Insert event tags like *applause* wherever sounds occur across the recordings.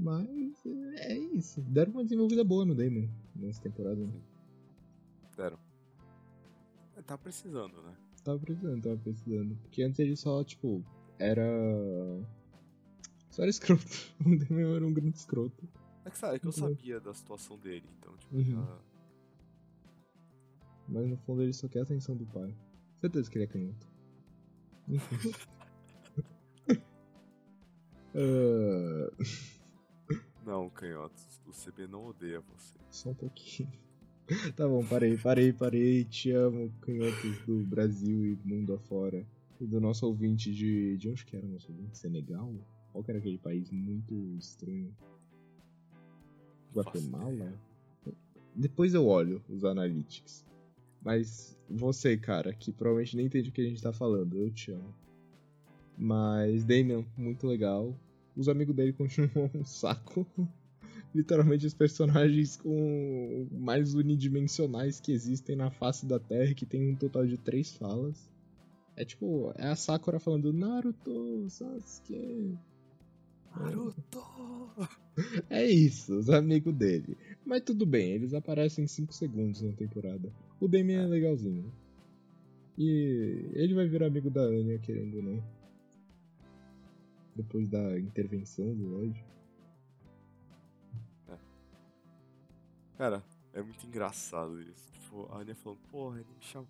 Mas é isso. Deram uma desenvolvida boa no Damon nessa temporada. Né? Deram. É, tá precisando, né? Tava precisando, tava precisando. Porque antes ele só, tipo, era. Só era escroto. *laughs* O Damon era um grande escroto. É que sabe, é que eu sabia da situação dele, então, tipo, Uhum. já... Mas no fundo ele só quer a atenção do pai. Certeza que ele é canhoto. Enfim. *laughs* *laughs* Ah, Não, canhotos, o CB não odeia você. só um pouquinho. *laughs* Tá bom, parei, parei, parei. Te amo, canhotos do Brasil e mundo afora. E do nosso ouvinte de. De onde que era o nosso ouvinte? Senegal? Qual que era aquele país muito estranho? Guatemala? Depois eu olho os analytics. Mas você, cara, que provavelmente nem entende o que a gente tá falando, eu te amo. Mas Damian, muito legal. Os amigos dele continuam *laughs* um saco. Literalmente os personagens com mais unidimensionais que existem na face da Terra, que tem um total de três falas. É tipo, é a Sakura falando Naruto, Sasuke. Naruto! *laughs* É isso, os amigos dele. Mas tudo bem, eles aparecem em 5 segundos na temporada. O Damian é legalzinho. E ele vai virar amigo da Anya, querendo ou não. Depois da intervenção do Lloyd. Cara, é muito engraçado isso. Tipo, a Anya falando, porra, ele me chama.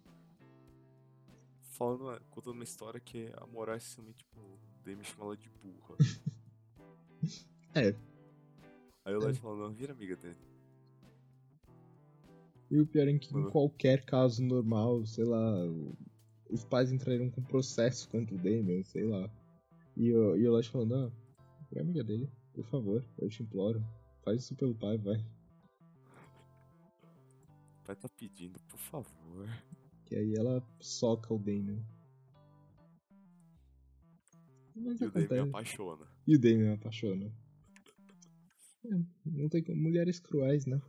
Falando, contando uma história que a moral é simplesmente, tipo, o Demi chama ela de burra. *laughs* É. Aí o Lloyd falando, não, vira amiga dele. E o pior é que em Uhum. qualquer caso normal, sei lá, os pais entrariam com processo contra o Damian, sei lá. E o, e o Lloyd falando, não, é amiga dele, por favor, eu te imploro. Faz isso pelo pai, vai. O pai tá pedindo, por favor. Que aí ela soca o Damian. Mas E o acontece. apaixona. E o Damian apaixona. É, não tem como. Mulheres cruéis, né?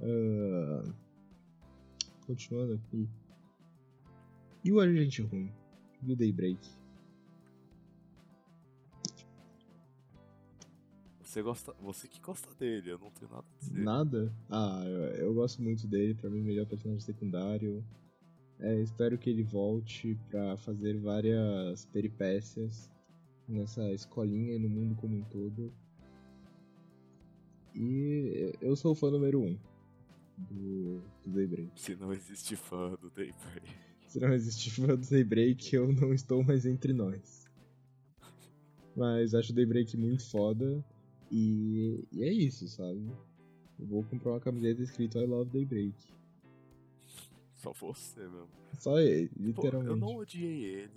Ah, continuando aqui. E o agente ruim? E o Daybreak? Você gosta. Você que gosta dele, eu não tenho nada a dizer. Nada? Ah, eu, eu gosto muito dele. Pra mim, o melhor personagem secundário. É, espero que ele volte pra fazer várias peripécias nessa escolinha e no mundo como um todo. E eu sou o fã número um do, do Daybreak. Se não existe fã do Daybreak. Se não existe fã do Daybreak, eu não estou mais entre nós. Mas acho o Daybreak muito foda. E, e é isso, sabe? Eu vou comprar uma camiseta escrito I Love Daybreak. Só você mesmo. Só ele, Pô, literalmente. eu não odiei ele,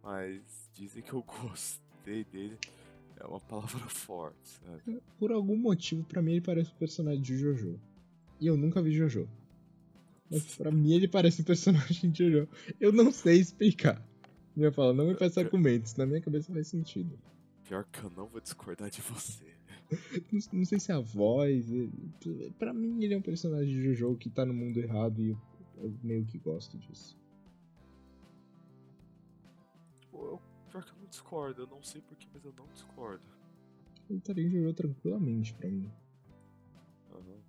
mas dizem que eu *laughs* gostei dele. É uma palavra forte, sabe? Por algum motivo, pra mim, ele parece um personagem de Jojo. E eu nunca vi Jojo. Mas pra mim, ele parece um personagem de Jojo. Eu não sei explicar. Minha fala, não me peça argumentos. Na minha cabeça faz sentido. Pior que eu não vou discordar de você. *laughs* Não, não sei se é a voz. Pra mim, ele é um personagem de Jojo que tá no mundo errado e eu, eu meio que gosto disso. Eu, pior que eu não discordo, eu não sei porquê, mas eu não discordo. Ele estaria em Jojo tranquilamente pra mim. Aham.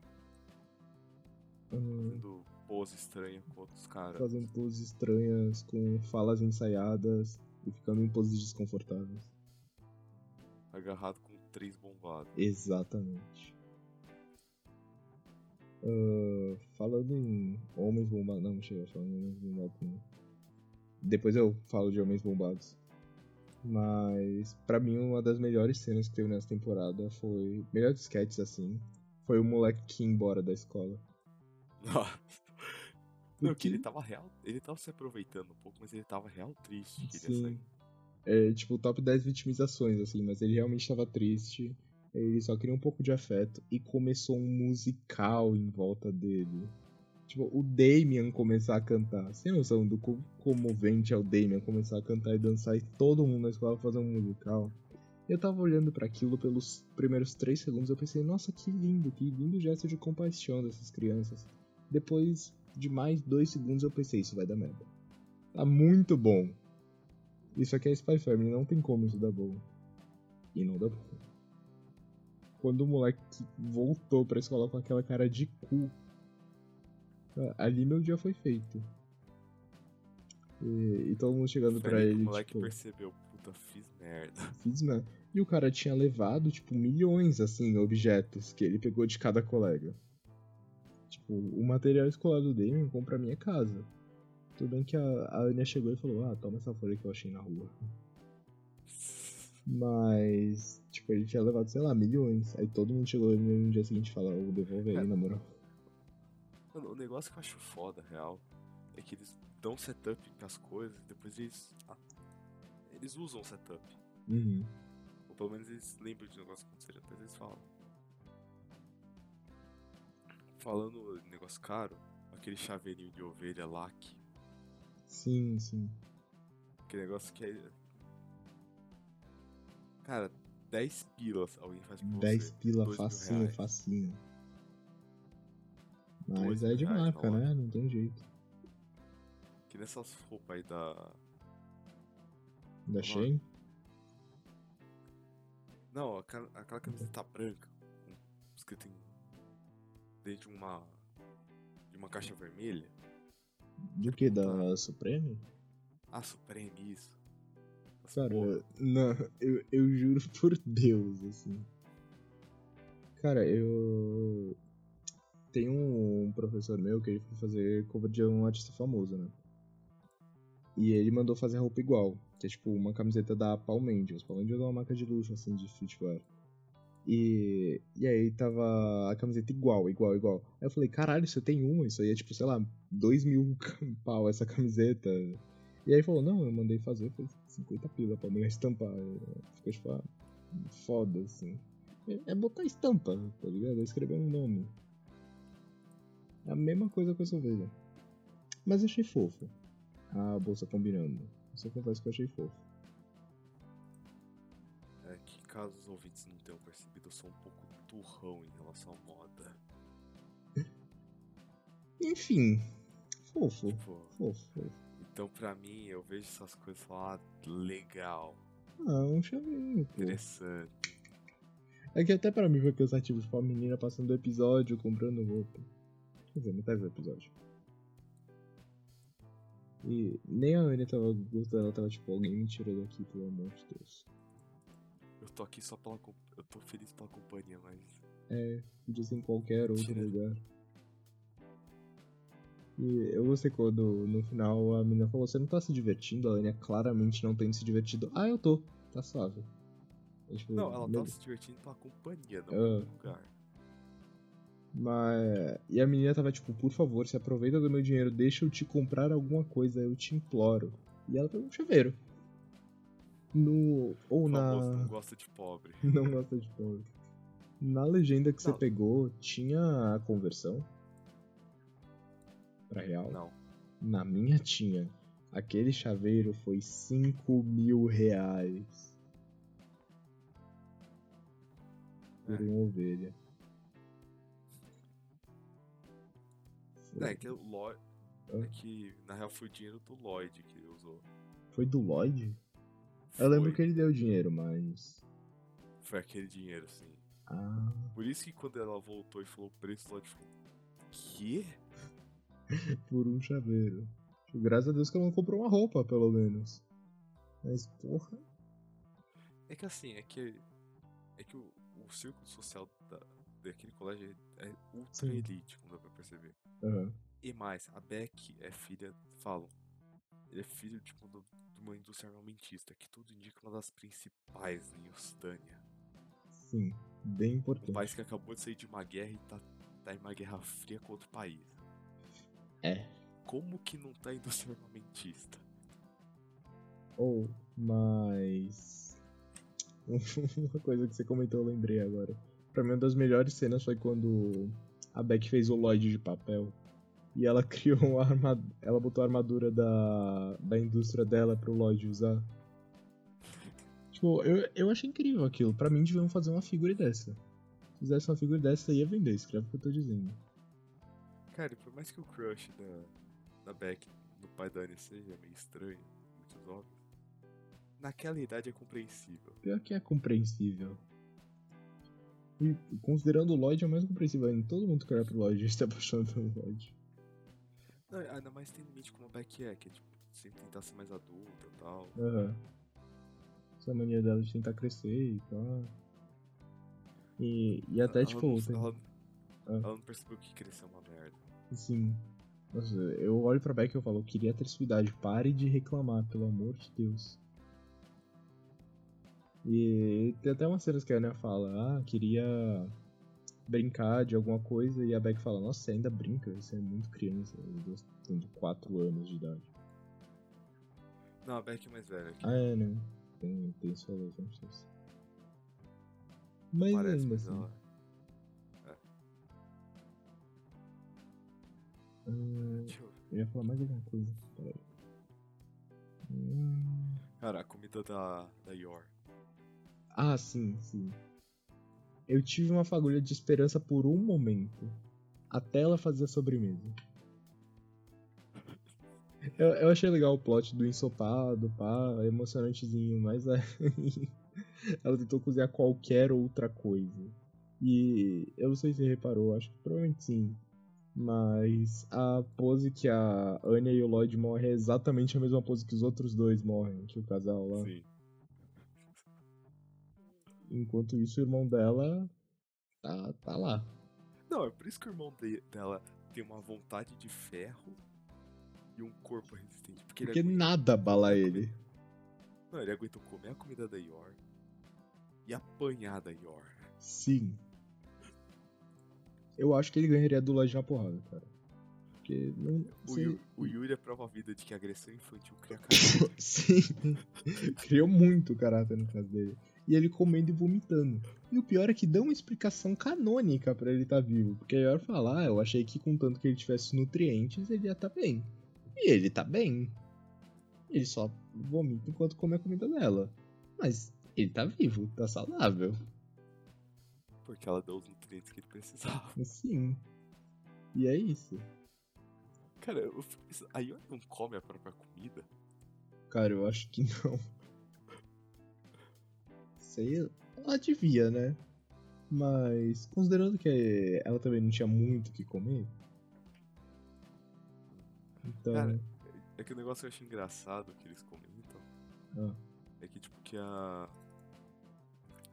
Hum, Fazendo pose estranha com outros caras. fazendo poses estranhas, com falas ensaiadas e ficando em poses desconfortáveis. Agarrado com três bombados. Exatamente. Ah, falando em homens bombados. Não, não chega falar em homens bombados não. Depois eu falo de homens bombados. Mas, pra mim, uma das melhores cenas que teve nessa temporada foi. Melhores sketches assim. Foi o moleque que ia embora da escola. *laughs* *laughs* Não, que ele tava real. Ele tava se aproveitando um pouco, mas ele tava real triste. Que ele ia Sim. sair. É tipo top 10 vitimizações, assim, mas ele realmente tava triste. Ele só queria um pouco de afeto. E começou um musical em volta dele. Tipo, o Damien começar a cantar. Sem noção do comovente é o Damien começar a cantar e dançar e todo mundo na escola fazer um musical. Eu tava olhando pra aquilo pelos primeiros 3 segundos eu pensei, nossa, que lindo, que lindo gesto de compaixão dessas crianças. Depois de mais 2 segundos eu pensei, isso vai dar merda. Tá muito bom. Isso aqui é Spy Family, não tem como isso dar bom. E não dá bom. Quando o moleque voltou pra escola com aquela cara de cu, ali meu dia foi feito. E, e todo mundo chegando que ele, O moleque tipo, percebeu, puta, fiz merda. *laughs* fiz merda. E o cara tinha levado, tipo, milhões, assim, objetos que ele pegou de cada colega. Tipo, o material escolar do Damien compra a minha casa. Tudo bem que a, a Anya chegou e falou, ah, toma essa folha que eu achei na rua. Mas, tipo, ele tinha levado, sei lá, milhões. Aí todo mundo chegou no dia seguinte e falou, eu devolvo aí, na moral. Mano, o negócio que eu acho foda, real, é que eles dão setup pras coisas e depois eles. ah, eles usam o setup. Uhum. Ou pelo menos eles lembram de negócio que aconteceu, depois eles falam. Falando em negócio caro, aquele chaveirinho de ovelha lac, Sim, sim. aquele negócio que é. Cara, 10 pilas alguém faz por 10 você. pila facinho, facinho. Mas é de reais marca, né? Não tem jeito. Que nessas roupas aí da. Da. Shein? Não, aquela, aquela camiseta branca, com- escrito em. Dentro de uma. de uma caixa vermelha. Do que? Da Supreme? Ah, Supreme, isso. Cara, porra. não, eu, eu juro *laughs* por Deus, assim. Cara, eu. Tem um professor meu que ele foi fazer cover de um artista famoso, né? E ele mandou fazer roupa igual, que é tipo uma camiseta da Palm Angels. Palm Angels é uma marca de luxo, assim, de streetwear. E, e aí tava a camiseta igual, igual, igual. Aí eu falei, caralho, você tem uma? Isso aí é tipo, sei lá, dois mil *laughs* pau essa camiseta. E aí falou, não, eu mandei fazer, foi 50 pila pra mulher estampar. Ficou tipo, ah, foda, assim. É, é botar estampa, tá ligado? É escrever um nome. É a mesma coisa com essa ovelha. Mas achei fofo. A bolsa combinando. Eu confesso que eu achei fofo. É caso os ouvintes não tenham percebido, eu sou um pouco turrão em relação à moda. Enfim, fofo. Tipo, Fofo, então pra mim eu vejo essas coisas e falo, ah, legal, Ah, um chaveirinho, pô. interessante. É que até pra mim foi cansativo, tipo, a menina passando o episódio comprando roupa. Quer dizer, metade do episódio. E nem a Anya tava gostando, ela tava tipo, alguém me tira daqui, pelo amor de Deus. Eu tô aqui só pela. Eu tô feliz pela companhia, mas. É, ser em qualquer outro Tira. lugar. E eu gostei quando no final a menina falou, você não tá se divertindo? A Anya claramente não tem se divertido. Ah, eu tô, tá suave. É, tipo, Não, ela tava se divertindo pela companhia, não pelo lugar. Mas. E a menina tava tipo, por favor, se aproveita do meu dinheiro, deixa eu te comprar alguma coisa, eu te imploro. E ela pegou um chaveiro. No. Ou na. não gosta de pobre. *laughs* Não gosta de pobre. Na legenda que você Não. pegou, tinha a conversão? Pra real? Não. Na minha tinha. Aquele chaveiro foi 5 mil reais. Por É. uma ovelha. É que o Lloyd. Ah. É que na real foi o dinheiro do Lloyd que ele usou. Foi do Lloyd? Eu lembro Foi. que ele deu dinheiro, mas. Foi aquele dinheiro, sim. Ah. Por isso que quando ela voltou e falou o preço, o Lloyd falou. Quê? *laughs* Por um chaveiro. Tipo, Graças a Deus que ela não comprou uma roupa, pelo menos. Mas, porra. É que assim, é que. É que o, o círculo social da, daquele colégio é, é ultra Sim. elite, como dá pra perceber. Aham. E mais, a Beck é filha, falam, ele é filho tipo, do- uma indústria armamentista, que tudo indica uma das principais em Ostânia. Sim. Bem Um importante. país que acabou de sair de uma guerra e tá, tá em uma guerra fria com outro país. É. Como que não tá indústria armamentista? Ou, mas. *laughs* uma coisa que você comentou, eu lembrei agora. Pra mim, uma das melhores cenas foi quando a Beck fez o Lloyd de papel. E ela *laughs* criou a armadura. Ela botou a armadura da, da indústria dela pro Lloyd usar. Tipo, eu, eu achei incrível aquilo. Pra mim, deviam fazer uma figura dessa. Se fizesse uma figura dessa, ia vender. Escreve o que eu tô dizendo. Cara, por mais que o crush da, da Beck no pai da Annie seja meio estranho, muitos óbvios, naquela idade é compreensível. Pior que é compreensível. E considerando o Lloyd é o mais compreensível ainda. Todo mundo que olha pro Lloyd *laughs* está apaixonado pelo Lloyd. Não, ainda mais tendo em mente como a Beck é, que é tipo, sempre tentar ser mais adulta e tal. Aham. Essa mania dela de tentar crescer e tal. E, e até ela, tipo. tem- ela, Ah. ela não percebeu que crescer é uma merda. Assim. Nossa, eu olho pra Beck e eu falo, eu queria ter sua idade, pare de reclamar, pelo amor de Deus. E tem até umas cenas que a Anya fala, ah, queria brincar de alguma coisa, e a Beck fala, nossa, você ainda brinca, você é muito criança, dois tendo 4 anos de idade. Não, a Beck é mais velha. Que Ah, é, né? Tem, tem sua razão, Chelsea. Mas parece, ainda assim. ela. ah, Deixa eu eu ia falar mais alguma coisa. Peraí. Hum... Cara, a comida da, da Yor. Ah, sim, sim. Eu tive uma fagulha de esperança por um momento. Até ela fazer a sobremesa. Eu, eu achei legal o plot do ensopado, pá, emocionantezinho, mas aí *laughs* ela tentou cozinhar qualquer outra coisa. E eu não sei se você reparou, acho que provavelmente sim. Mas a pose que a Anya e o Lloyd morrem é exatamente a mesma pose que os outros dois morrem, que o casal lá. Sim. Enquanto isso, o irmão dela tá, tá lá. Não, é por isso que o irmão de- dela tem uma vontade de ferro e um corpo resistente. Porque, Porque aguenta, nada abala ele. não, ele aguenta comer a comida da Yor e apanhar da Yor. Sim. Eu acho que ele ganharia do Lloyd na porrada, cara. Porque não. O, sei- Yu, o Yuri é prova vida de que a agressão infantil cria caráter. *laughs* Sim. Criou muito caráter no caso dele. E ele comendo e vomitando. E o pior é que dão uma explicação canônica pra ele estar vivo. Porque aí eu falar, ah, eu achei que com tanto que ele tivesse nutrientes, ele ia estar bem. E ele tá bem. Ele só vomita enquanto come a comida dela. Mas ele tá vivo, tá saudável. porque ela deu os nutrientes que ele precisava. Sim. E é isso. Cara, eu fico pensando, a Yor não come a própria comida? Cara, eu acho que não. Sei, ela devia, né? Mas, considerando que ela também não tinha muito o que comer. Então. Cara, É que o negócio que eu acho engraçado que eles comentam ah, é que, tipo, que a.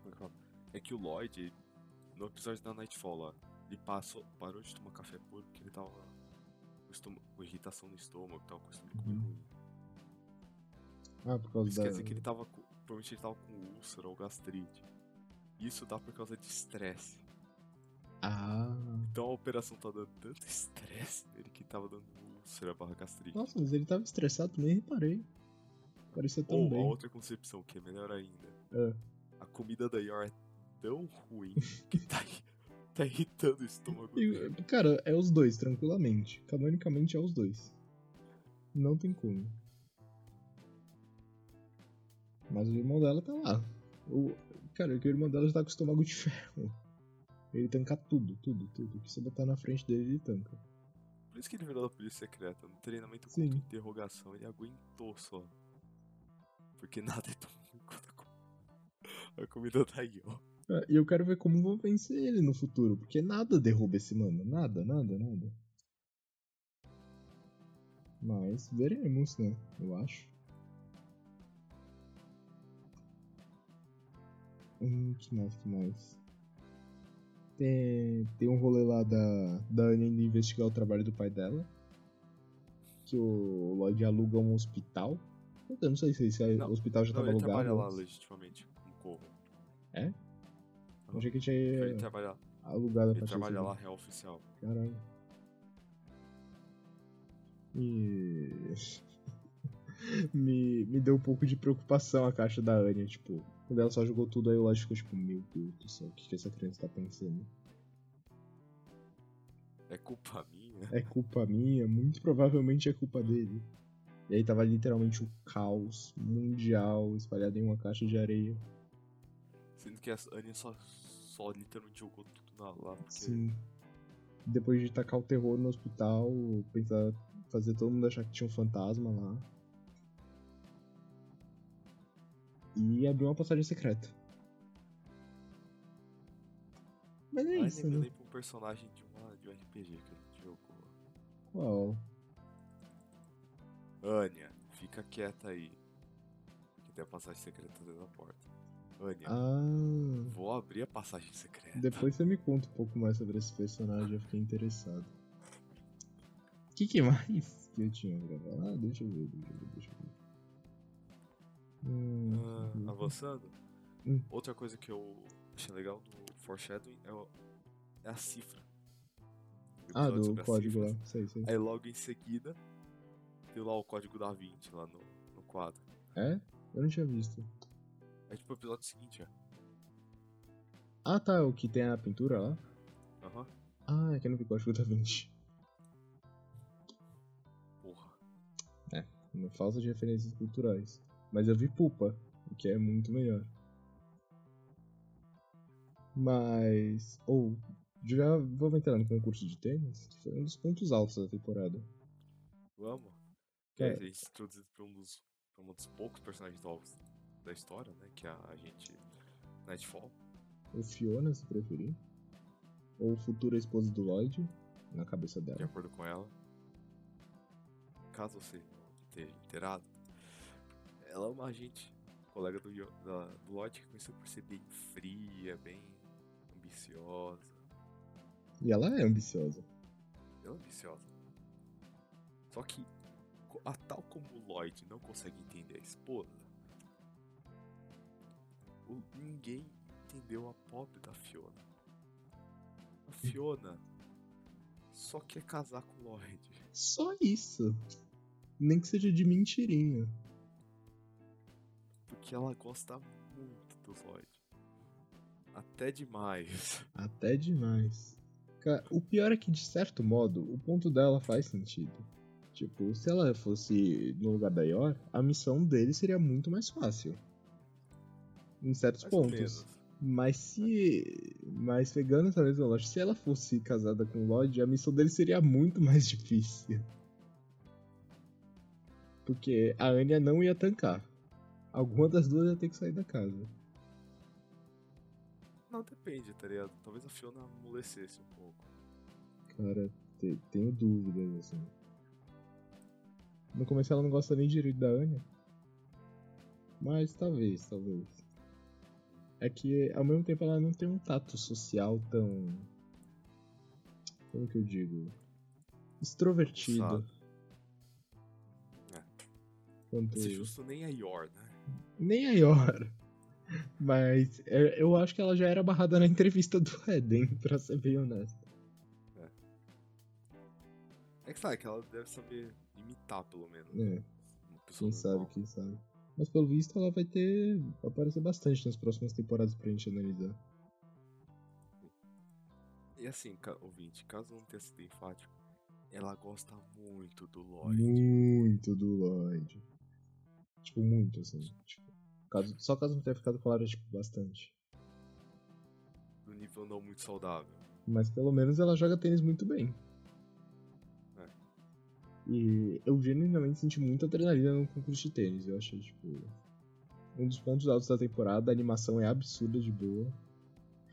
É que? É que o Lloyd, no episódio da Nightfall lá, ele passou, parou de tomar café puro porque ele tava com, irritação no estômago, tava com o estômago Uhum. ruim. ah, por causa Isso da. quer dizer que ele tava com, provavelmente ele tava com úlcera ou gastrite. Isso dá por causa de estresse. Ah. Então a operação tá dando tanto estresse nele que tava dando úlcera barra gastrite. Nossa, mas ele tava estressado, nem reparei. Parecia tão Ou bem. outra concepção, que é melhor ainda. Ah. A comida da Yor é tão ruim que tá, tá irritando o estômago dele. Cara, é os dois, tranquilamente. Canonicamente é os dois. Não tem como. Mas o irmão dela tá lá. O, cara, que o irmão dela já tá com o estômago de ferro. Ele tanca tudo, tudo, tudo. O que você botar na frente dele, ele tanca. Por isso que ele virou da polícia secreta. No treinamento contra interrogação, ele aguentou só. Porque nada é tão ruim quanto a co- a comida da Yor. Ah, E eu quero ver como vão vencer ele no futuro, porque nada derruba esse mano. Nada, nada, nada. Mas veremos, né? Eu acho. Hum, que mais, que mais? Tem, tem um rolê lá da, da Anya indo investigar o trabalho do pai dela. Que o Lloyd aluga um hospital. Eu não sei se esse Não, o hospital já Não, tava ele alugado. trabalha lá legitimamente com corro. Eu achei que tinha Ele trabalha, alugado ele trabalha desse lá, real oficial. Caralho. E. *laughs* me, me deu um pouco de preocupação a caixa da Anya, tipo, quando ela só jogou tudo, aí o Lodge ficou tipo, meu Deus do céu, o que, que essa criança tá pensando? É culpa minha? É culpa minha? Muito provavelmente é culpa dele. E aí tava literalmente o caos mundial espalhado em uma caixa de areia. Sendo que a Anya só, só literalmente jogou tudo na, lá. Porque Sim. Depois de tacar o terror no hospital, pensar, fazer todo mundo achar que tinha um fantasma lá. E abrir uma passagem secreta. Mas é isso, nem me né? lembro um personagem de, uma, de um RPG que a gente jogou. Qual? Anya, fica quieta aí. Que tem a passagem secreta dentro da porta. Anya, Ah, vou abrir a passagem secreta. depois você me conta um pouco mais sobre esse personagem, eu fiquei interessado. O que, que mais que eu tinha pra falar? Deixa eu ver, deixa eu ver, deixa eu ver. Hum, Ah, avançando, Hum. outra coisa que eu achei legal do Foreshadowing é, o- é a cifra. Ah, do código lá, sei, sei. Aí logo em seguida, tem lá o código da 20 lá no, no quadro. É? Eu não tinha visto. É tipo o episódio seguinte, é. Ah, tá, o que tem a pintura lá? Aham. Ah, é que não vi código da 20. Porra. Uma falta de referências culturais. Mas eu vi Pupa, o que é muito melhor. Mas. Ou. já vamos entrar no concurso de tênis, que foi um dos pontos altos da temporada. Vamos? É. É. A gente se introduzido pra um dos, pra um dos poucos personagens novos da história, né? Que é a gente. Nightfall. O Fiona, se preferir. Ou futura esposa do Lloyd, na cabeça De dela. acordo com ela. Caso você não esteja inteirado, ela é uma agente, colega do, da, do Lloyd, que conheceu por ser bem fria, bem ambiciosa. E ela é ambiciosa. Ela é ambiciosa. Só que, a tal como o Lloyd não consegue entender a esposa, o- ninguém entendeu a pobre da Fiona. A Fiona só quer casar com o Lloyd. Só isso. Nem que seja de mentirinha. Porque ela gosta muito do Lloyd. Até demais. Até demais. Cara, o pior é que, de certo modo, o ponto dela faz sentido. Tipo, se ela fosse no lugar da Yor, a missão dele seria muito mais fácil. Em certos Mais pontos. menos. Mas se. Mas pegando essa mesma lógica, se ela fosse casada com o Lloyd, a missão dele seria muito mais *laughs* difícil. Porque a Anya não ia tancar. Alguma das duas ia ter que sair da casa. Não, depende, tá ligado? Talvez a Fiona amolecesse um pouco. Cara, te- tenho dúvidas, assim. No começo ela não gosta nem direito da Anya. Mas talvez, talvez. É que ao mesmo tempo ela não tem um tato social tão. Como que eu digo? Extrovertido. Sabe? É. Quanto... Justo nem a Yor, né? Nem a Yor. Mas é, eu acho que ela já era barrada na entrevista do *laughs* Eden, pra ser bem honesto. É que sabe que ela deve saber imitar, pelo menos. É. Quem sabe, quem sabe. Mas pelo visto ela vai ter. vai aparecer bastante nas próximas temporadas pra gente analisar. E assim, ouvinte, caso não tenha sido enfático, ela gosta muito do Lloyd. Muito do Lloyd. Tipo, muito, assim. Tipo, caso, só caso não tenha ficado claro, tipo, bastante. Do nível não muito saudável. Mas pelo menos ela joga tênis muito bem. É. E eu genuinamente senti muita adrenalina no concurso de tênis. Eu achei, tipo. Um dos pontos altos da temporada, a animação é absurda de boa.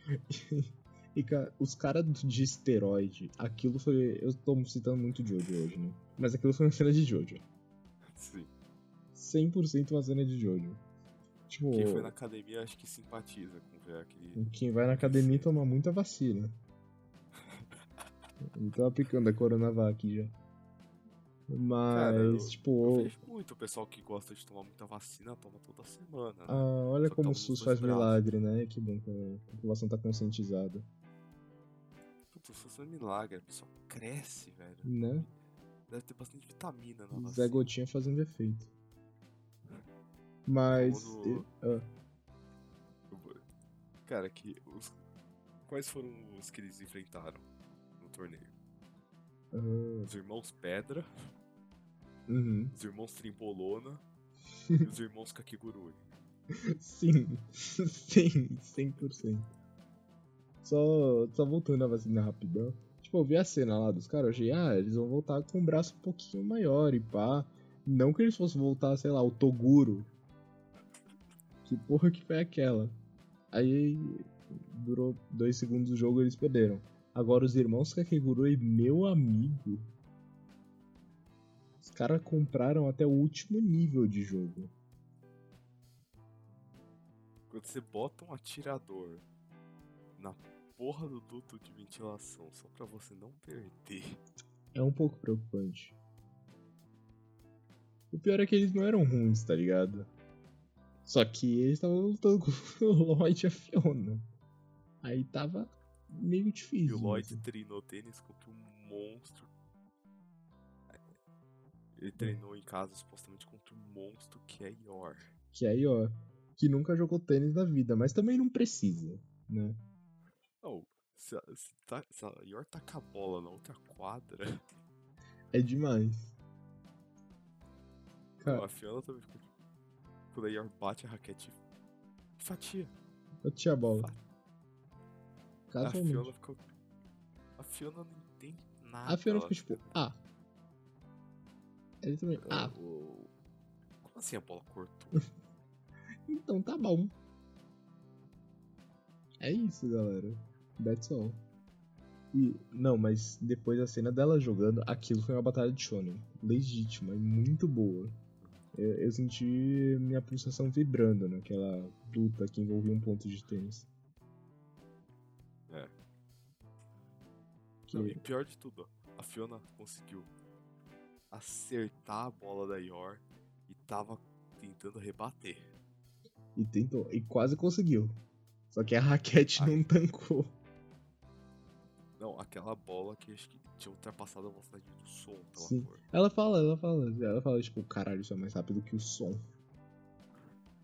*laughs* E, cara, os caras de esteroide, aquilo foi. Eu tô citando muito Jojo hoje, né? Mas aquilo foi uma cena de Jojo. Sim. 100% uma cena de Jojo. Tipo, Quem foi na academia acho que simpatiza com ver aquele. quem vai na academia toma muita vacina. *laughs* Ele tava aplicando a Coronavac já. Mas, Cara, eu- tipo, Eu vejo muito o pessoal que gosta de tomar muita vacina, toma toda semana. Né? ah, olha Só como o SUS faz braços. milagre, né? Que bom que a população tá conscientizada. Puta, isso foi um milagre, a pessoa cresce, velho. Né? Deve ter bastante vitamina na Zé vacina. Gotinha fazendo efeito. Mas. Famoso- ah, Cara, que os... quais foram os que eles enfrentaram no torneio? ah, Os irmãos Pedra, uhum. os irmãos Trimbolona *laughs* e os irmãos Kakigurui. Sim, *laughs* sim, 100%. Só, só voltando a vacina rapidão. Tipo, eu vi a cena lá dos caras, eu achei, ah, eles vão voltar com um braço um pouquinho maior e pá. Não que eles fossem voltar, sei lá, o Toguro. Que porra que foi aquela? Aí durou dois segundos do jogo e eles perderam. Agora os irmãos Kakegurui, meu amigo. Os caras compraram até o último nível de jogo. Quando você bota um atirador na porra do duto de ventilação só pra você não perder. É um pouco preocupante. O pior é que eles não eram ruins, tá ligado? Só que eles estavam lutando *laughs* com o Lloyd e a Fiona. Aí tava meio E difícil. o Lloyd assim. treinou tênis contra um monstro. Ele treinou em casa supostamente contra um monstro que é Yor. Que aí, ó, que nunca jogou tênis na vida, mas também não precisa, né? Não, se a, se tá, se a Yor taca a bola na outra quadra, É demais. Cara, a Fiona também ficou a Yor bate a raquete, fatia. tinha a bola. A Casualmente. Fiona ficou. A Fiona não entende nada. A Fiona ficou tipo, ah. Ele também, ah, o- Como assim a bola cortou? *laughs* então tá bom. É isso, galera. That's all. E, não, mas depois da cena dela jogando, aquilo foi uma batalha de shonen. Legítima e muito boa. Eu, senti minha pulsação vibrando naquela luta que envolvia um ponto de tênis. É. Que- Não, e pior de tudo, a Fiona conseguiu acertar a bola da Yor e tava tentando rebater. E tentou. E quase conseguiu. Só que a raquete Ai. não tancou. Não, aquela bola que acho que tinha ultrapassado a velocidade do som pela Sim. cor. Ela fala, ela fala, ela fala, tipo, caralho, isso é mais rápido que o som.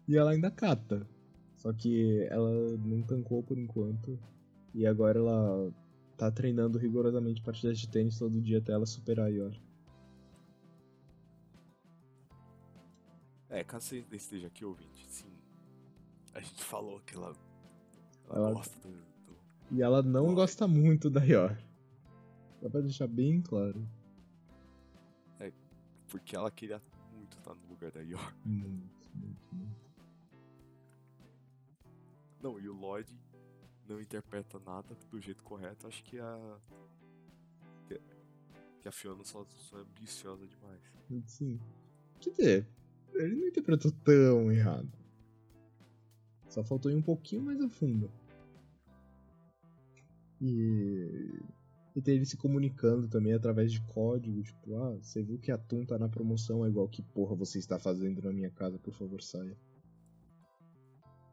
E ela ainda cata. Só que ela não tancou por enquanto. E agora ela tá treinando rigorosamente partidas de tênis todo dia até ela superar a Yor. É, caso você esteja aqui ouvinte, sim. A gente falou que ela, ela, Ela- gosta do, do- E ela não gosta muito da Yor. Só pra deixar bem claro. Porque ela queria muito estar no lugar da Yor. Muito, muito, muito. Não, e o Lloyd não interpreta nada do jeito correto. Acho que a. que- Que a Fiona só, só é ambiciosa demais. Sim. Quer dizer, ele não interpretou tão errado. Só faltou ir um pouquinho mais a fundo. E. E ter ele se comunicando também através de código, tipo, ah, você viu que a Toon tá na promoção, é igual que porra você está fazendo na minha casa, por favor saia.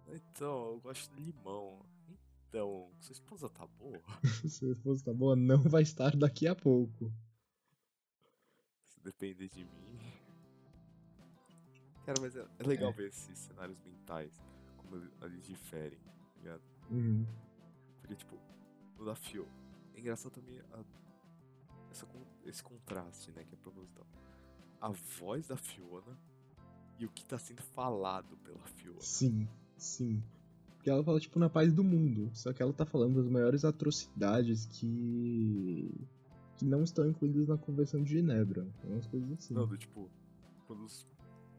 Então, eu gosto de limão. Então, sua esposa tá boa? *laughs* Se a esposa tá boa, não vai estar daqui a pouco. Se depender de mim. Cara, mas é, é legal É. ver esses cenários mentais, como eles- eles diferem, tá ligado? Uhum. Porque, tipo, no da Fio, é engraçado também a- essa esse contraste, né, que é proposital. A voz da Fiona e o que tá sendo falado pela Fiona. Sim, sim. Porque ela fala, tipo, na paz do mundo. Só que ela tá falando das maiores atrocidades que. que não estão incluídas na Convenção de Genebra. Umas coisas assim. Não, do tipo, quando os,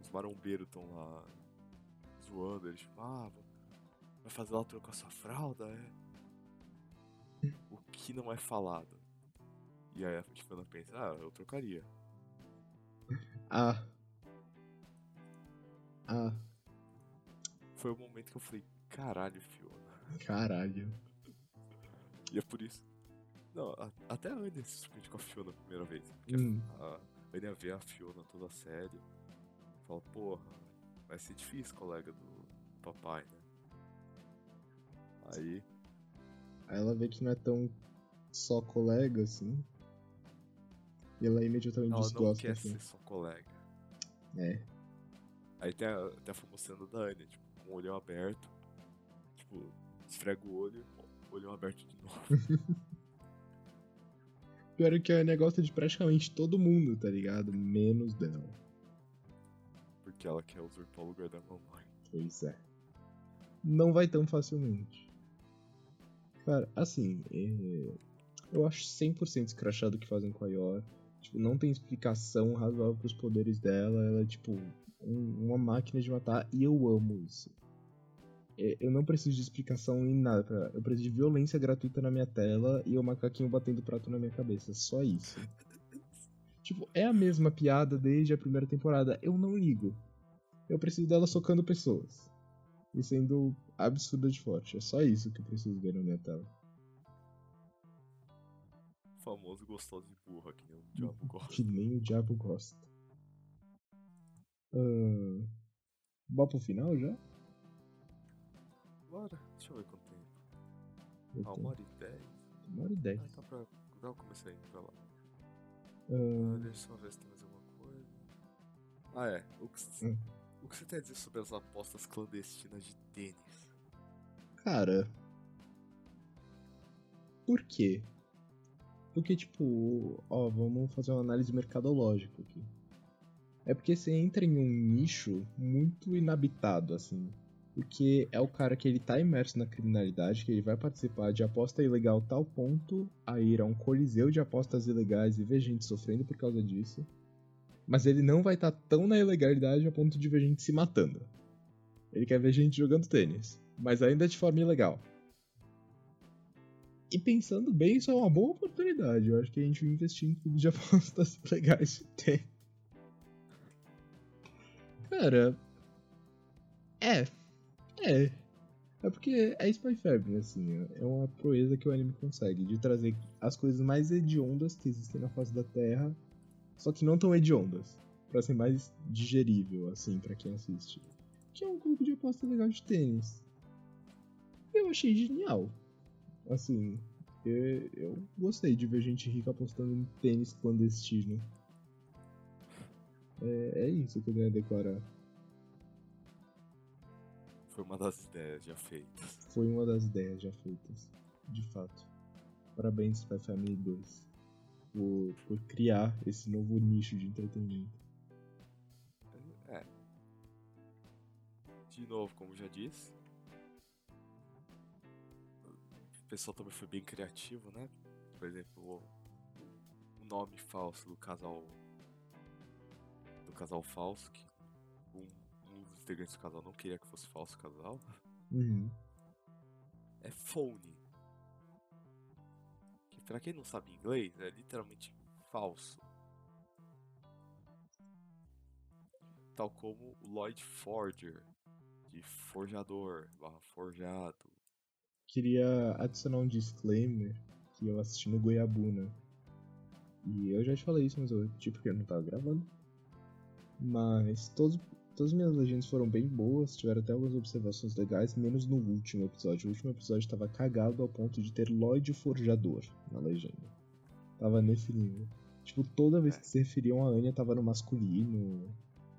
os marombeiros estão lá zoando, eles tipo, ah, vai fazer ela trocar sua fralda, é? Que não é falado? E aí a Fiona pensa, ah, eu trocaria. Ah. Ah, Foi o momento que eu falei, caralho, Fiona. caralho. E é por isso. Não, a- até a Anya se surpreende com a Fiona a primeira vez. Porque Hum. a Anya vê a Fiona toda séria. Fala, porra, vai ser difícil, colega do papai, né? Aí, Aí ela vê que não é tão só colega assim. E ela imediatamente ela não desgosta. quer assim. ser só colega. É. Aí tem a, tem a famosa da Anya, tipo, com o olhão aberto. Tipo, esfrega o olho, olhão aberto de novo. *laughs* Pior é que é negócio de praticamente todo mundo, tá ligado? Menos dela. Porque ela quer usurpar o lugar da mamãe. Pois é. Não vai tão facilmente. Cara, assim, é, eu acho 100% escrachado o que fazem com a Yor. Tipo, não tem explicação razoável pros poderes dela. Ela é, tipo, um- uma máquina de matar e eu amo isso. é, eu não preciso de explicação em nada. Pra... Eu preciso de violência gratuita na minha tela e o macaquinho batendo prato na minha cabeça. Só isso. *laughs* tipo, é a mesma piada desde a primeira temporada. Eu não ligo. Eu preciso dela socando pessoas. E sendo absurdamente forte. É só isso que eu preciso ver na minha tela. famoso gostoso de burra, que nem o diabo gosta. Que nem o diabo gosta. Uh... Bora pro final já? Bora, deixa eu ver quanto tempo. Eu Ah, uma hora e dez. Uma hora e dez. Ah, então pra. Eu comecei indo pra lá. Ah, deixa eu só ver se tem mais alguma coisa. Ah, é. O que, Hum. o que você tem a dizer sobre as apostas clandestinas de tênis? Cara. Por quê? Porque, tipo, ó, vamos fazer uma análise mercadológica aqui. É porque você entra em um nicho muito inabitado, assim. Porque é o cara que ele tá imerso na criminalidade, que ele vai participar de aposta ilegal tal ponto a ir a um coliseu de apostas ilegais e ver gente sofrendo por causa disso. Mas ele não vai estar tão na ilegalidade a ponto de ver gente se matando. Ele quer ver gente jogando tênis, mas ainda de forma ilegal. E pensando bem, isso é uma boa oportunidade. Eu acho que a gente vai investir em clubes de apostas *laughs* legais de tênis. Cara. É. É. É porque é Spy Family, assim. É uma proeza que o anime consegue de trazer as coisas mais hediondas que existem na face da Terra, só que não tão hediondas. Pra ser mais digerível, assim, pra quem assiste. Que é um clube de aposta legal de tênis. Eu achei genial. Assim, eu, eu gostei de ver gente rica apostando em tênis clandestino. É, é isso que eu a declarar. Foi uma das ideias já feitas. Foi uma das ideias já feitas. De fato. Parabéns, Spy Family 2. Por, por criar esse novo nicho de entretenimento. É. De novo, como já disse. Pessoal também foi bem criativo, né? Por exemplo, o, nome falso do casal. Do casal falso, que um, um dos integrantes do casal não queria que fosse falso casal. Uhum. É phone. Que pra quem não sabe inglês, é literalmente falso. Tal como o Lloyd Forger, de forjador, barra forjado. Queria adicionar um disclaimer que eu assisti no Goiabuna. E eu já te falei isso, mas eu repeti porque eu não tava gravando. Mas todos, todas as minhas legendas foram bem boas, tiveram até algumas observações legais, menos no último episódio. O último episódio tava cagado ao ponto de ter Lloyd Forjador na legenda. Tava nesse nível. Tipo, toda vez que se referiam a Anya tava no masculino.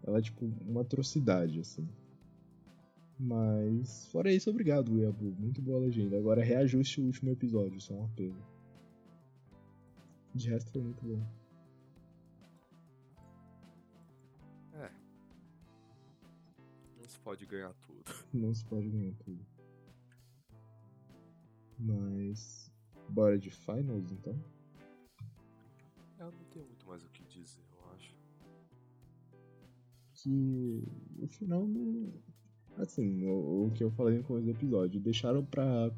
Ela, tipo, uma atrocidade, assim. Mas, fora isso, obrigado, Weabu. Muito boa legenda. Agora reajuste o último episódio, só um apelo. De resto foi muito bom. É. Não se pode ganhar tudo. *laughs* Não se pode ganhar tudo. Mas. Bora de finals então? Eu não tenho muito mais o que dizer, eu acho. Que o final não. Assim, o, o que eu falei no começo do episódio, deixaram pra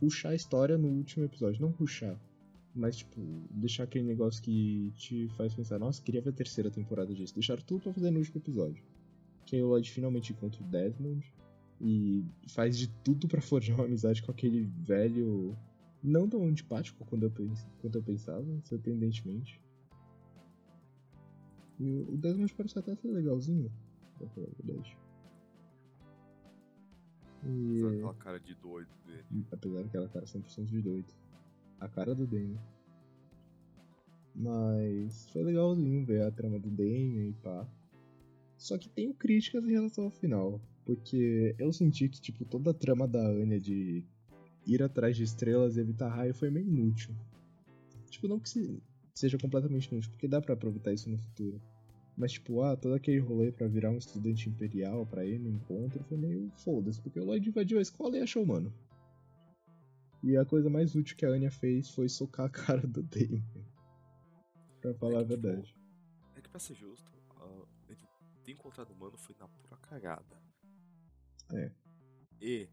ruxar a história no último episódio. Não ruxar, mas tipo, deixar aquele negócio que te faz pensar, nossa, queria ver a terceira temporada disso. Deixaram tudo pra fazer no último episódio. Que aí o Lloyd finalmente encontra o Desmond e faz de tudo pra forjar uma amizade com aquele velho. Não tão antipático quanto eu, quanto eu pensava, surpreendentemente. E o o Desmond parece até ser legalzinho, pra falar a verdade. E, aquela cara de doido dele. apesar daquela cara 100% de doido. A cara do Damien. Mas foi legalzinho ver a trama do Damien e pá. Só que tenho críticas em relação ao final. Porque eu senti que, tipo, toda a trama da Anya de ir atrás de estrelas e evitar raio foi meio inútil. Tipo, não que se- seja completamente inútil, porque dá pra aproveitar isso no futuro. Mas, tipo, ah, todo aquele rolê pra virar um estudante imperial pra ir no encontro foi meio foda-se, porque o Lloyd invadiu a escola e achou, mano. E a coisa mais útil que a Anya fez foi socar a *laughs* cara do Damien. Pra falar É a que, tipo, verdade. É que pra ser justo, ah, ele ter encontrado o mano foi na pura cagada. É. E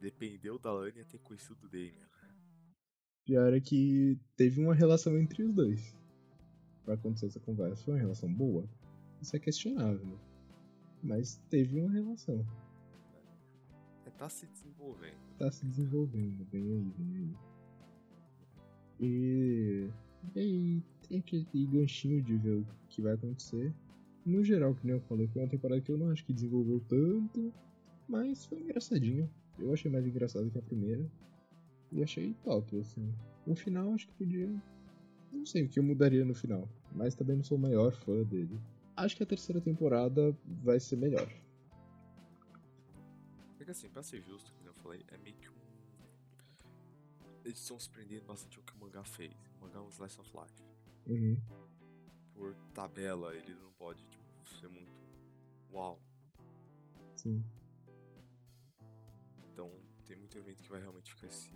dependeu da Anya ter conhecido o Damien. Pior é que teve uma relação entre os dois. Pra acontecer essa conversa. Foi uma relação boa? Isso é questionável. Mas teve uma relação. É, tá se desenvolvendo. Tá se desenvolvendo. Vem aí, vem aí. E. E aí, tem aquele ganchinho de ver o que vai acontecer. No geral, que nem eu falei, foi uma temporada que eu não acho que desenvolveu tanto. Mas foi engraçadinho. Eu achei mais engraçado que a primeira. E achei top, assim. O final acho que podia. Não sei o que eu mudaria no final. Mas também não sou o maior fã dele. Acho que a terceira temporada vai ser melhor. É que assim, pra ser justo, como eu falei, é meio que um. Eles estão se prendendo bastante ao que o mangá fez. O mangá é um slice of life. Uhum. Por tabela, ele não pode, tipo, ser muito. Uau. Sim. Então tem muito evento que vai realmente ficar esse.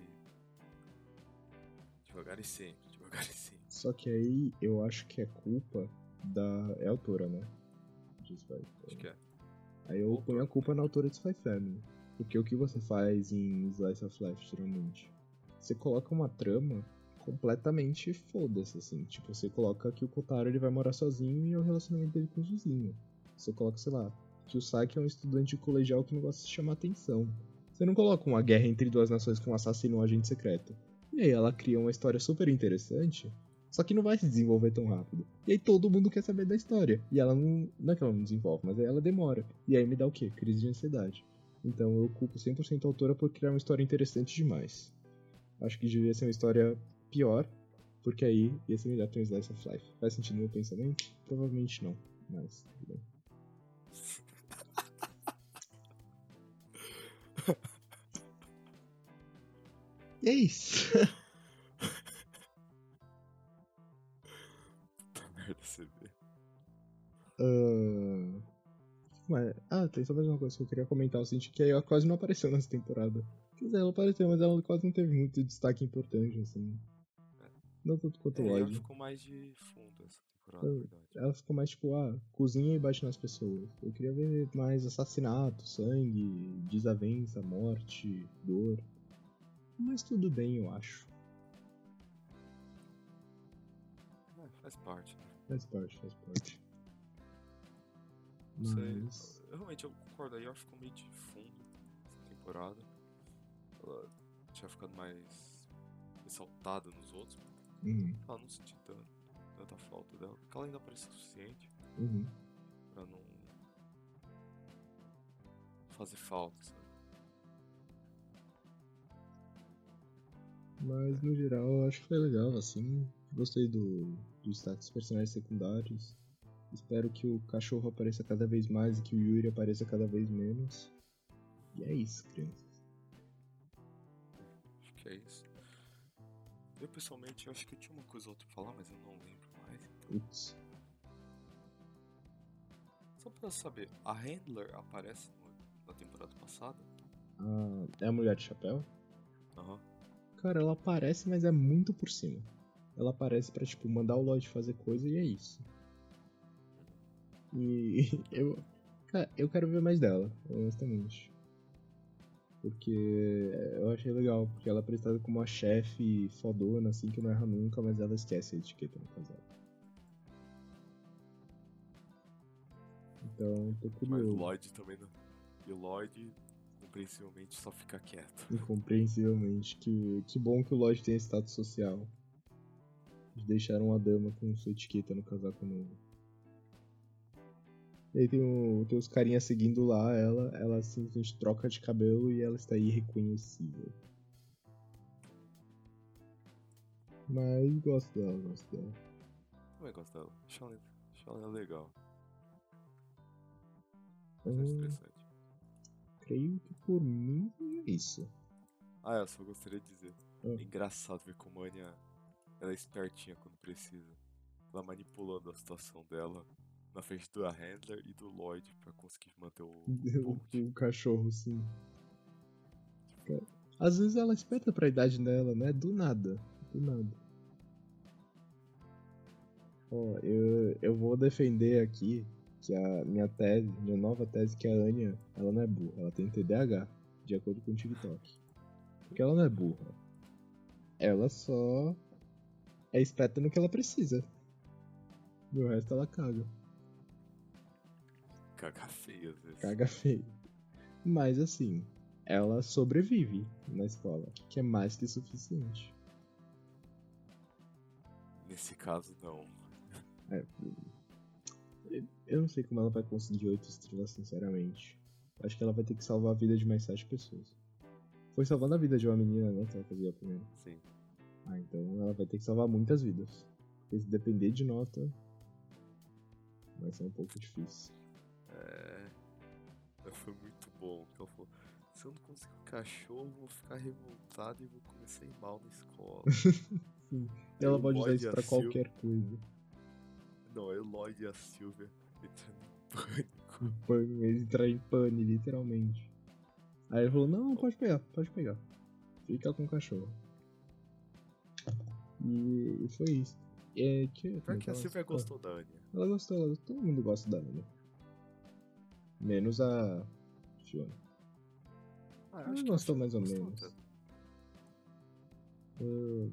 Devagar e sempre, *laughs* devagar e sempre. Só que aí eu acho que é culpa da. É a autora, né? De Spy Acho que é. Aí eu ponho a culpa na autora de Spy Family. Porque o que você faz em Slice of Life, geralmente? Você coloca uma trama completamente foda-se, assim. Tipo, você coloca que o Kotaro ele vai morar sozinho e é o relacionamento dele com o Zuzinho. Você coloca, sei lá, que o Saki é um estudante colegial que não gosta de chamar atenção. Você não coloca uma guerra entre duas nações com um assassino e um agente secreto. E aí ela cria uma história super interessante, só que não vai se desenvolver tão rápido. E aí todo mundo quer saber da história. E ela não. Não é que ela não desenvolve, mas ela demora. E aí me dá o quê? Crise de ansiedade. Então eu culpo 100% a autora por criar uma história interessante demais. Acho que devia ser uma história pior, porque aí ia ser melhor ter um Slice of Life. Faz sentido no meu pensamento? Provavelmente não, mas tudo bem. *laughs* E é isso. *laughs* Ah, mas- ah, tem só mais uma coisa que eu queria comentar. Eu senti que a Io quase não apareceu nessa temporada. Quer dizer, ela apareceu, mas ela quase não teve muito destaque importante, assim. Não tanto quanto o É, ela ficou mais de fundo essa temporada, Eu-. Ela ficou mais tipo, ah, cozinha e bate nas pessoas. Eu queria ver mais assassinato, sangue, desavença, morte, dor. Mas tudo bem, eu acho. É, faz parte, né? Faz parte, faz parte. Não sei. Mas. Eu, realmente, eu concordo. A Yor ficou meio de fundo essa temporada. Ela tinha ficado mais ressaltada nos outros. Uhum, Ela não sentiu tanto, tanta falta dela. Porque ela ainda parece o suficiente uhum. pra não fazer falta, sabe? Mas no geral eu acho que foi legal, assim. Gostei do, do destaque dos personagens secundários. Espero que o cachorro apareça cada vez mais e que o Yuri apareça cada vez menos. E é isso, crianças. Acho que é isso. Eu pessoalmente eu acho que eu tinha uma coisa ou outra pra falar, mas eu não lembro mais. Então. Putz. Só pra saber, a Handler aparece no- na temporada passada? Ah, é a mulher de chapéu? Aham. Cara, ela aparece, mas é muito por cima. Ela aparece pra, tipo, mandar o Lloyd fazer coisa e é isso. E *laughs* eu. Cara, eu quero ver mais dela, honestamente. Porque eu achei legal, porque ela é apresentada como uma chefe fodona, assim, que não erra nunca, mas ela esquece a etiqueta no casal. Então, tô Mas o curioso. Lloyd também não. E o Lloyd, compreensivelmente, só fica quieto. Incompreensivelmente. Que, que bom que o Lloyd tem status social. De deixar uma dama com sua etiqueta no casaco novo. E aí tem, o, tem os carinhas seguindo lá, ela, ela simplesmente troca de cabelo e ela está irreconhecível. Mas gosto dela, gosto dela. Eu gosto dela. Acho ela, acho ela legal. Hum. Acho interessante. Creio que por mim é isso. Ah, eu só gostaria de dizer. Ah. É engraçado ver como a Anya ela é espertinha quando precisa. Ela manipulando a situação dela na frente do Handler e do Lloyd pra conseguir manter o. *laughs* o, cachorro, sim. Cara, Às vezes ela é esperta pra idade dela, né? Do nada. Do nada. Ó, eu, eu vou defender aqui que a minha tese, minha nova tese, que a Anya, ela não é burra, ela tem TDAH. de acordo com o TikTok. Porque ela não é burra. Ela só é esperta no que ela precisa. E o resto ela caga. Caga feio às vezes. Caga feio. Mas assim, ela sobrevive na escola, que é mais que suficiente. Nesse caso, não. É, eu não sei como ela vai conseguir oito estrelas, sinceramente. Acho que ela vai ter que salvar a vida de mais sete pessoas. Foi salvando a vida de uma menina, né? Que ela fazia primeiro. Sim. Ah, então ela vai ter que salvar muitas vidas. Porque se depender de nota, vai ser um pouco difícil. É. Foi muito bom. Ela falou: se eu não conseguir um cachorro, vou ficar revoltado e vou começar a ir mal na escola. *laughs* Sim. E ela pode usar isso pra qualquer coisa. Não, é Lloyd e a Silvia entrando em pânico. Em pane, Ele entrar em pane, literalmente. Aí ele falou, não, pode pegar, pode pegar. Fica com o cachorro. E, foi isso. É, que, Pior que a Silvia gostou da Anya. Ela gostou, ela- todo mundo gosta da Anya. Menos a Fiona. Ah, Ela acho gostou mais ou menos. tanto. Eu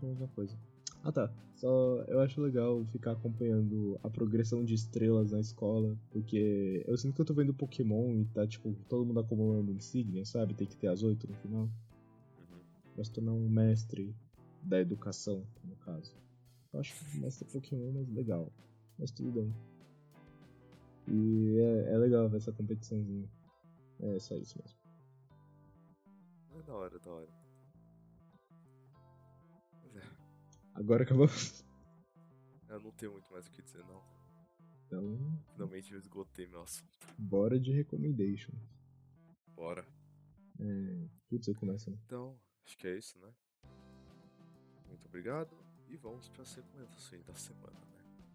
falar uma coisa. Ah tá. Só eu acho legal ficar acompanhando a progressão de estrelas na escola. Porque eu sinto que eu tô vendo Pokémon e tá tipo todo mundo acumulando insígnia, sabe? Tem que ter as oito no final. Uhum. Se tornar um mestre da educação, no caso. Eu acho que mestre Pokémon mais legal. Mas tudo bem. E é, é legal ver essa competiçãozinha. É só isso mesmo. É da hora, da hora. Agora acabou. eu não tenho muito mais o que dizer, não. Então, Finalmente eu esgotei meu assunto. bora de recommendation. Bora. É... Putz, eu começo. né? Então, acho que é isso, né? Muito obrigado. E vamos para as recomendações da semana,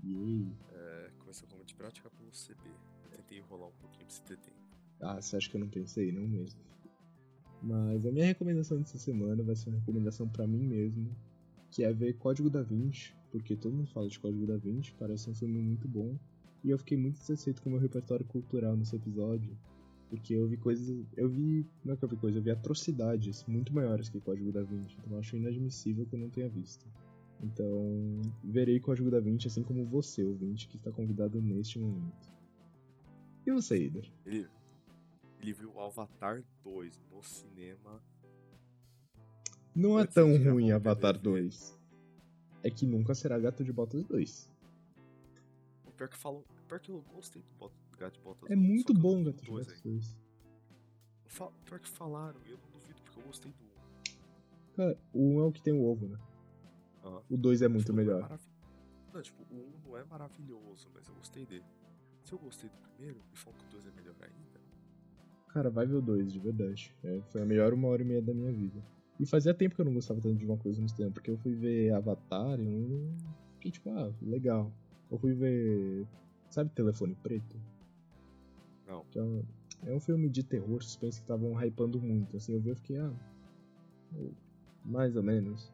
né? Yay. É, começou como de prática pelo CB. Tentei enrolar um pouquinho pra você ter tempo. Ah, você acha que eu não pensei? Não mesmo. Mas a minha recomendação dessa semana vai ser uma recomendação pra mim mesmo, que é ver Código da Vinci, porque todo mundo fala de Código da Vinci, parece um filme muito bom, e eu fiquei muito satisfeito com o meu repertório cultural nesse episódio, porque eu vi coisas, eu vi, não é que eu vi coisas, eu vi atrocidades muito maiores que Código da Vinci, então eu acho inadmissível que eu não tenha visto. Então, verei Código da Vinci assim como você, ouvinte, que está convidado neste momento. E você, Ider? Ele, ele viu o Avatar 2 no cinema. Não é tão ruim o Avatar DVD. 2. É que nunca será Gato de Botas 2. O pior que falam. Pior que eu gostei do Gato de Botas É 1, só muito bom Gato o de Botas ainda. 2. Fa- Pior que falaram, eu não duvido porque eu gostei do 1. Cara, o 1 é o que tem o ovo, né? Aham. O 2 é muito Tipo, não melhor. maravi- Não, tipo, o 1 não é maravilhoso, mas eu gostei dele. Se eu gostei do primeiro e falam que o 2 é melhor ainda. Cara, vai ver o 2, de verdade. É, foi a melhor uma hora e meia da minha vida. E fazia tempo que eu não gostava tanto de uma coisa no cinema, porque eu fui ver Avatar e eu fiquei tipo, ah, legal. Eu fui ver. Sabe Telefone Preto? Não. Que é um, é um filme de terror, suspense que estavam hypando muito. Assim, eu vi e fiquei, ah. Mais ou menos.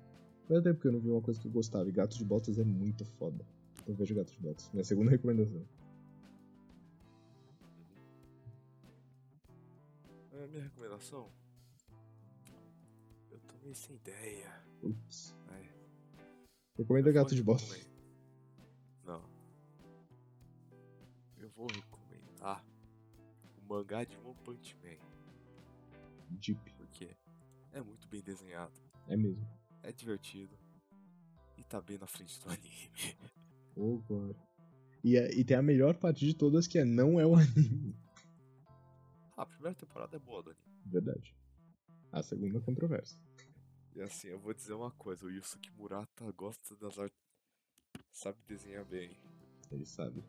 Faz tempo que eu não vi uma coisa que eu gostava. E Gato de Botas é muito foda. Então vejo Gato de Botas. Minha segunda recomendação. É a minha recomendação? Eu tô meio sem ideia. Ups. Ai, Recomenda eu Gato de Botas. Não. Eu vou recomendar o mangá de One Punch Man. Deep. Porque é muito bem desenhado, É mesmo. É divertido e tá bem na frente do *laughs* anime. Oh, claro. E, é- e tem a melhor parte de todas que é não é o *laughs* anime. Ah, a primeira temporada é boa do anime. Verdade. A segunda é controversa. E assim, eu vou dizer uma coisa, o Yusuke Murata gosta das artes. Sabe desenhar bem. Ele sabe.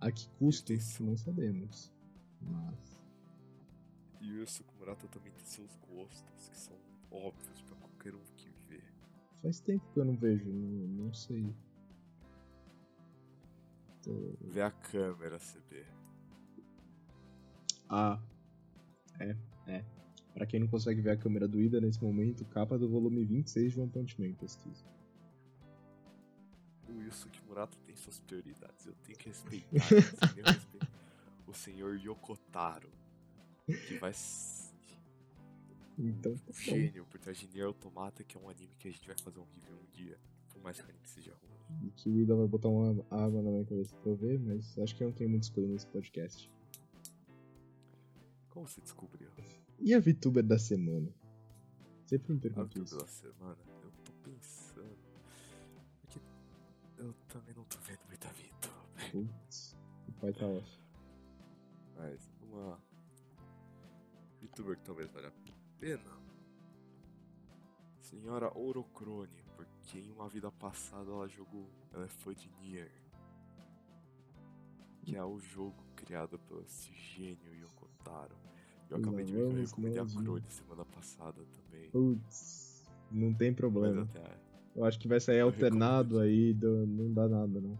A que custo, tem isso não sabemos. Mas. E o Yusuke Murata também tem seus gostos, que são óbvios Faz tempo que eu não vejo, não, não sei. Tô- Vê a câmera, CB. Ah. É, é. Pra quem não consegue ver a câmera do Ida nesse momento, capa do volume 26 de One Punch Man, pesquisa. O Yusuke Murata tem suas prioridades, eu tenho que respeitar. sem nem respeito. O senhor Yokotaro, que vai. Então, tá gênio por trás de Nier Automata, que é um anime que a gente vai fazer um review um dia. Por mais que o anime seja ruim. E que o Ida vai botar uma arma na minha cabeça pra eu ver, mas acho que eu não tenho muito escolha nesse podcast. Como você descobriu? E a VTuber da semana? Sempre me A pergunto tudo isso. da semana, eu tô pensando. Porque eu também não tô vendo muita VTuber. Putz, o pai tá off. Mas uma VTuber que talvez valha a pena. Senhora Orocrone, porque em uma vida passada ela jogou. Ela é fã de Nier. Que é o jogo criado pelo esse gênio Yoko Taro. Eu acabei de ver que eu recomendei a. Crone semana passada também. Putz, não tem problema. até Eu acho que vai sair Eu alternado recomendo. aí, do- não dá nada não.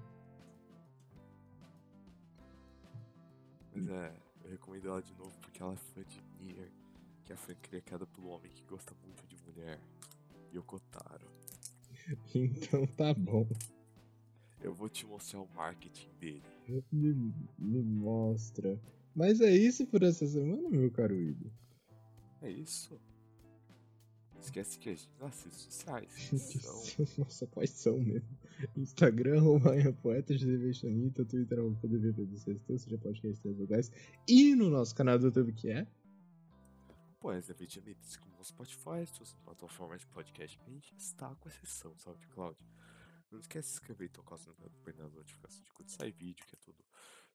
Mas é, eu recomendo ela de novo porque ela é fã de que é a franquia criada pelo homem que gosta muito de mulher, Yoko Taro. Então tá bom. Eu vou te mostrar o marketing dele. Me, me mostra. Mas é isso por essa semana, meu caro Ido. É isso. Esquece que a gente nas redes sociais são Nossa, quais são mesmo? Instagram, arroba poeta, Anitta, Twitter, arroba PDVPDC, seja podcast das lugares. E no nosso canal do YouTube, que é Poesia Medianites como no Spotify, suas plataformas de podcast. A gente está com exceção, Cláudio? Não esquece de se inscrever e tocar o sininho para as notificações de quando sai vídeo, que é tudo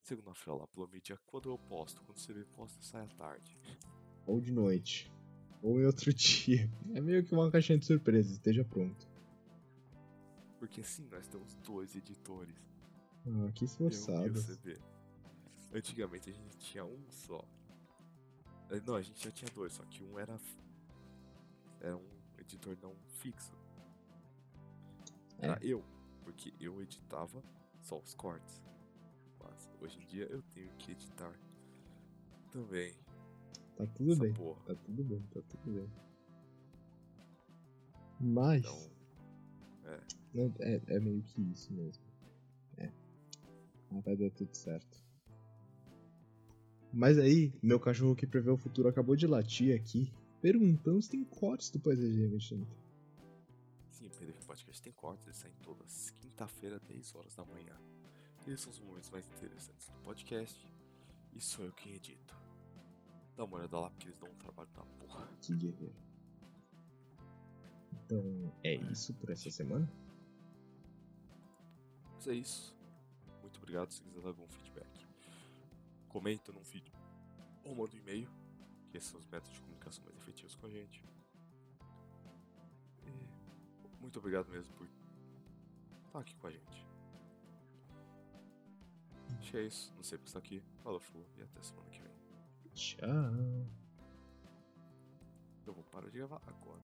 segunda-feira lá pelo mídia. Quando eu posto, quando você me posta, sai à tarde. ou de noite, ou em outro *laughs* dia. É meio que uma caixinha de surpresa, esteja pronto. Porque sim, nós temos dois editores. Ah, que Eu o esforçado. Antigamente a gente tinha um só. Eh, Não, a gente já tinha dois, só que um era. Era um editor não fixo. Era eu, porque eu editava só os cortes. Mas hoje em dia eu tenho que editar também. Tá tudo essa bem, porra. tá tudo bem, tá tudo bem. Mas, Então, não, é, é meio que isso mesmo. É. Mas vai dar tudo certo. Mas aí, meu cachorro que prevê o futuro acabou de latir aqui, perguntando se tem cortes do Poesia Mexendo. sim, o PDF Podcast tem cortes, eles saem todas quinta-feira, 10 horas da manhã. Esses são os momentos mais interessantes do podcast. E sou eu quem edito. Dá uma olhada lá porque eles dão um trabalho da porra. Que guerreiro. Então, é isso por essa semana? Mas é isso. Muito obrigado se quiser dar algum feedback. Comenta num vídeo ou manda um e-mail, que esses são os métodos de comunicação mais efetivos com a gente. E muito obrigado mesmo por estar aqui com a gente. Acho que é isso. Não sei por está aqui. Falou, falou. E até semana que vem. Tchau. Eu vou parar de gravar agora.